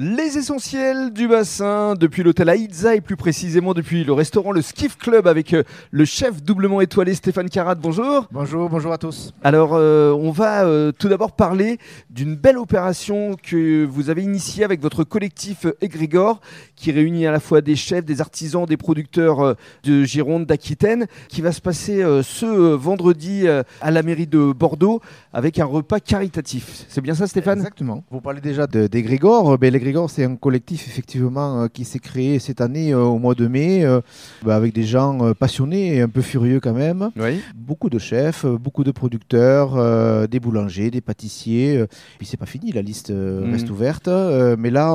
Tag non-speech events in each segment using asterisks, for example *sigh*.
Les essentiels du bassin, depuis l'hôtel Aïdza et plus précisément depuis le restaurant Le Skiff Club avec euh, le chef doublement étoilé Stéphane Carat. Bonjour. Bonjour, bonjour à tous. Alors, euh, on va euh, tout d'abord parler d'une belle opération que vous avez initiée avec votre collectif Egrégor, qui réunit à la fois des chefs, des artisans, des producteurs de Gironde, d'Aquitaine, qui va se passer ce vendredi à la mairie de Bordeaux avec un repas caritatif. C'est bien ça, Stéphane? Exactement. Vous parlez déjà d'Egrégor. C'est un collectif effectivement euh, qui s'est créé cette année euh, au mois de mai, euh, bah, avec des gens passionnés et un peu furieux quand même. Beaucoup de chefs, beaucoup de producteurs, des boulangers, des pâtissiers. Puis c'est pas fini, la liste mhm. reste ouverte. mais là,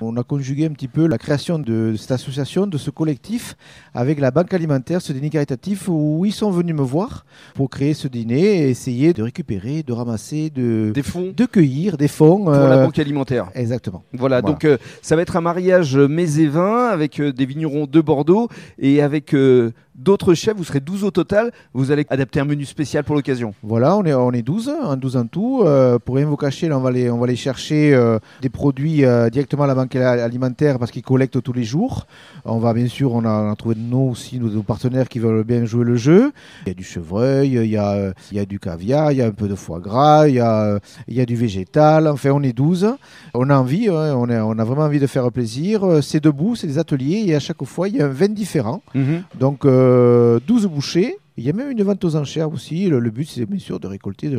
on a conjugué un petit peu la création de cette association, de ce collectif, avec la banque alimentaire, ce dîner caritatif, où ils sont venus me voir pour créer ce dîner et essayer de récupérer, de ramasser, de, des fonds, de cueillir des fonds pour la banque alimentaire. Exactement. Voilà, donc euh, ça va être un mariage mets et vin avec euh, des vignerons de Bordeaux et avec euh, d'autres chefs. Vous serez 12 au total. Vous allez adapter un menu spécial pour l'occasion. Voilà, on est, on est 12, un 12 en tout. Euh, pour rien vous cacher, là, on va aller, on va aller chercher euh, des produits euh, directement à la banque alimentaire parce qu'ils collectent tous les jours. On va bien sûr, on a, trouvé de nous aussi, nos, partenaires qui veulent bien jouer le jeu. Il y a du chevreuil, il y a, il y a du caviar, il y a un peu de foie gras, il y a, il y a du végétal. Enfin, on est 12. On a envie, hein, on, a, on a vraiment envie de faire plaisir. C'est debout, c'est des ateliers et à chaque fois, il y a un vin différent. Mhm. Donc, 12 bouchées il y a même une vente aux enchères aussi. Le, but, c'est bien sûr de récolter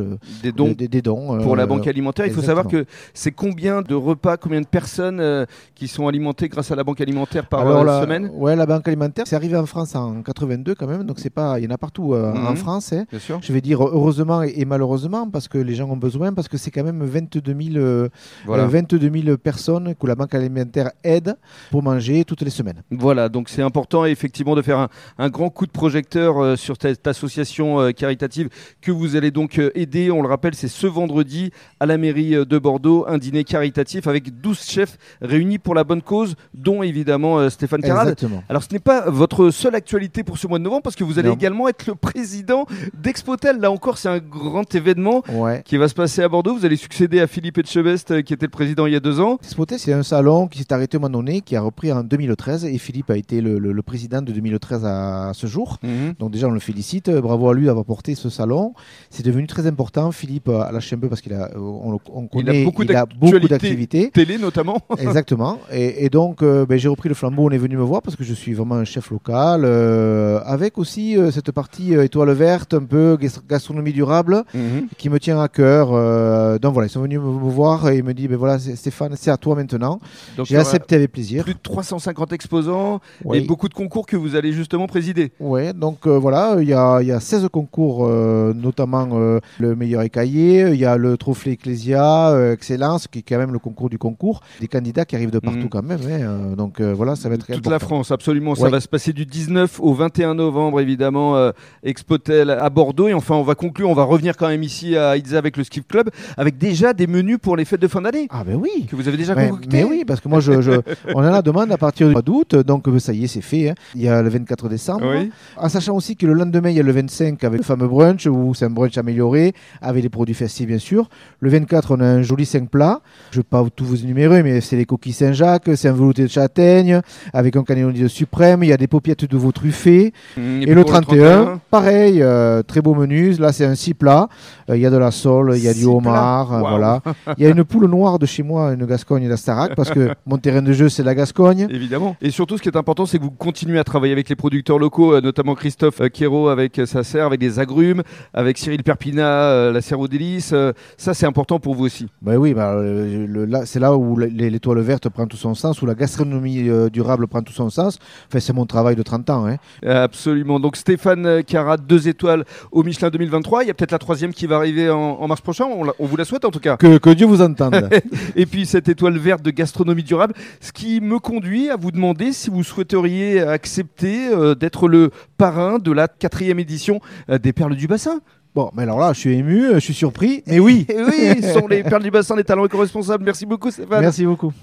des dons, des, dons pour la euh, banque alimentaire. Il faut savoir que c'est combien de repas, combien de personnes euh, qui sont alimentées grâce à la banque alimentaire par euh, la, semaine? Ouais, la banque alimentaire, c'est arrivé en France en 82 quand même. Donc c'est pas, il y en a partout en mhm. France. Hein. Je vais dire heureusement et, malheureusement parce que les gens ont besoin, parce que c'est quand même 22 000, 22 000 personnes que la banque alimentaire aide pour manger toutes les semaines. Voilà, donc c'est important effectivement de faire un, un grand coup de projecteur sur cette cette association euh, caritative que vous allez donc euh, aider. On le rappelle, c'est ce vendredi à la mairie euh, de Bordeaux, un dîner caritatif avec 12 chefs réunis pour la bonne cause, dont évidemment Stéphane Carade. Alors ce n'est pas votre seule actualité pour ce mois de novembre, parce que vous allez également être le président d'Expotel. Là encore, c'est un grand événement qui va se passer à Bordeaux. Vous allez succéder à Philippe Etchebest, qui était le président il y a deux ans. Expotel, c'est un salon qui s'est arrêté au moment donné, qui a repris en 2013, et Philippe a été le, président de 2013 à, ce jour. Mhm. Donc déjà, on le félicite Bravo à lui d'avoir porté ce salon. C'est devenu très important. Philippe a lâché un peu parce qu'il a, on, connaît, il a beaucoup d'activités. Télé notamment. *laughs* Exactement. Et, donc, euh, ben, j'ai repris le flambeau. On est venu me voir parce que je suis vraiment un chef local. Euh, avec aussi euh, cette partie étoile verte, un peu gastronomie durable, mhm. qui me tient à cœur. donc voilà, ils sont venus me, voir et ils me disent ben voilà, Stéphane, c'est à toi maintenant. J'ai accepté avec plaisir. Plus de 350 exposants et beaucoup de concours que vous allez justement présider. Oui, donc voilà, il il y a 16 concours, euh, notamment euh, le meilleur écaillé, il y a le trophée Ecclesia, euh, Excellence, qui est quand même le concours du concours. Des candidats qui arrivent de partout mhm. quand même. Hein, donc voilà, ça va être Toute la France, absolument. Ça va se passer du 19 au 21 novembre, évidemment, Expotel à Bordeaux. Et enfin, on va conclure, on va revenir quand même ici à Ibiza avec le Skiff Club, avec déjà des menus pour les fêtes de fin d'année. Ah ben oui. Que vous avez déjà concocté. Mais oui, parce que moi, je, *laughs* on en a la demande à partir du mois d'août. Donc ça y est, c'est fait. Hein. Il y a le 24 décembre. En sachant aussi que le lendemain, il y a le 25 avec le fameux brunch, où c'est un brunch amélioré, avec des produits festifs bien sûr. Le 24, on a un joli 5 plats. Je ne vais pas tout vous énumérer, mais c'est les coquilles Saint-Jacques, c'est un velouté de châtaigne, avec un canneloni de suprême, il y a des paupiètes de veau truffées. Mmh, et, le 31, pareil, euh, très beau menu. Là, c'est un 6 plats. Euh, il y a de la sole, il y a du homard, euh, voilà. Il y a une poule noire de chez moi, une Gascogne d'Astarac, parce que mon terrain de jeu, c'est la Gascogne. Évidemment. Et surtout, ce qui est important, c'est que vous continuez à travailler avec les producteurs locaux, notamment Christophe Quérault avec sa avec des agrumes, avec Cyril Perpina, euh, la Cerveau d'Hélice. Euh, ça, c'est important pour vous aussi. Bah oui, bah, euh, c'est là où l'étoile verte prend tout son sens, où la gastronomie durable prend tout son sens. Enfin, c'est mon travail de 30 ans. Hein. Absolument. Donc Stéphane Carat, deux étoiles au Michelin 2023. Il y a peut-être la troisième qui va arriver en, mars prochain. On, vous la souhaite en tout cas. Que, que Dieu vous entende. *laughs* Et puis cette étoile verte de gastronomie durable, ce qui me conduit à vous demander si vous souhaiteriez accepter d'être le parrain de la quatrième édition euh, des perles du bassin. Bon, mais alors là, je suis ému, euh, je suis surpris, mais oui. *laughs* oui, ce sont *laughs* les perles du bassin, les talents éco-responsables. Merci beaucoup, Stéphane. Merci beaucoup.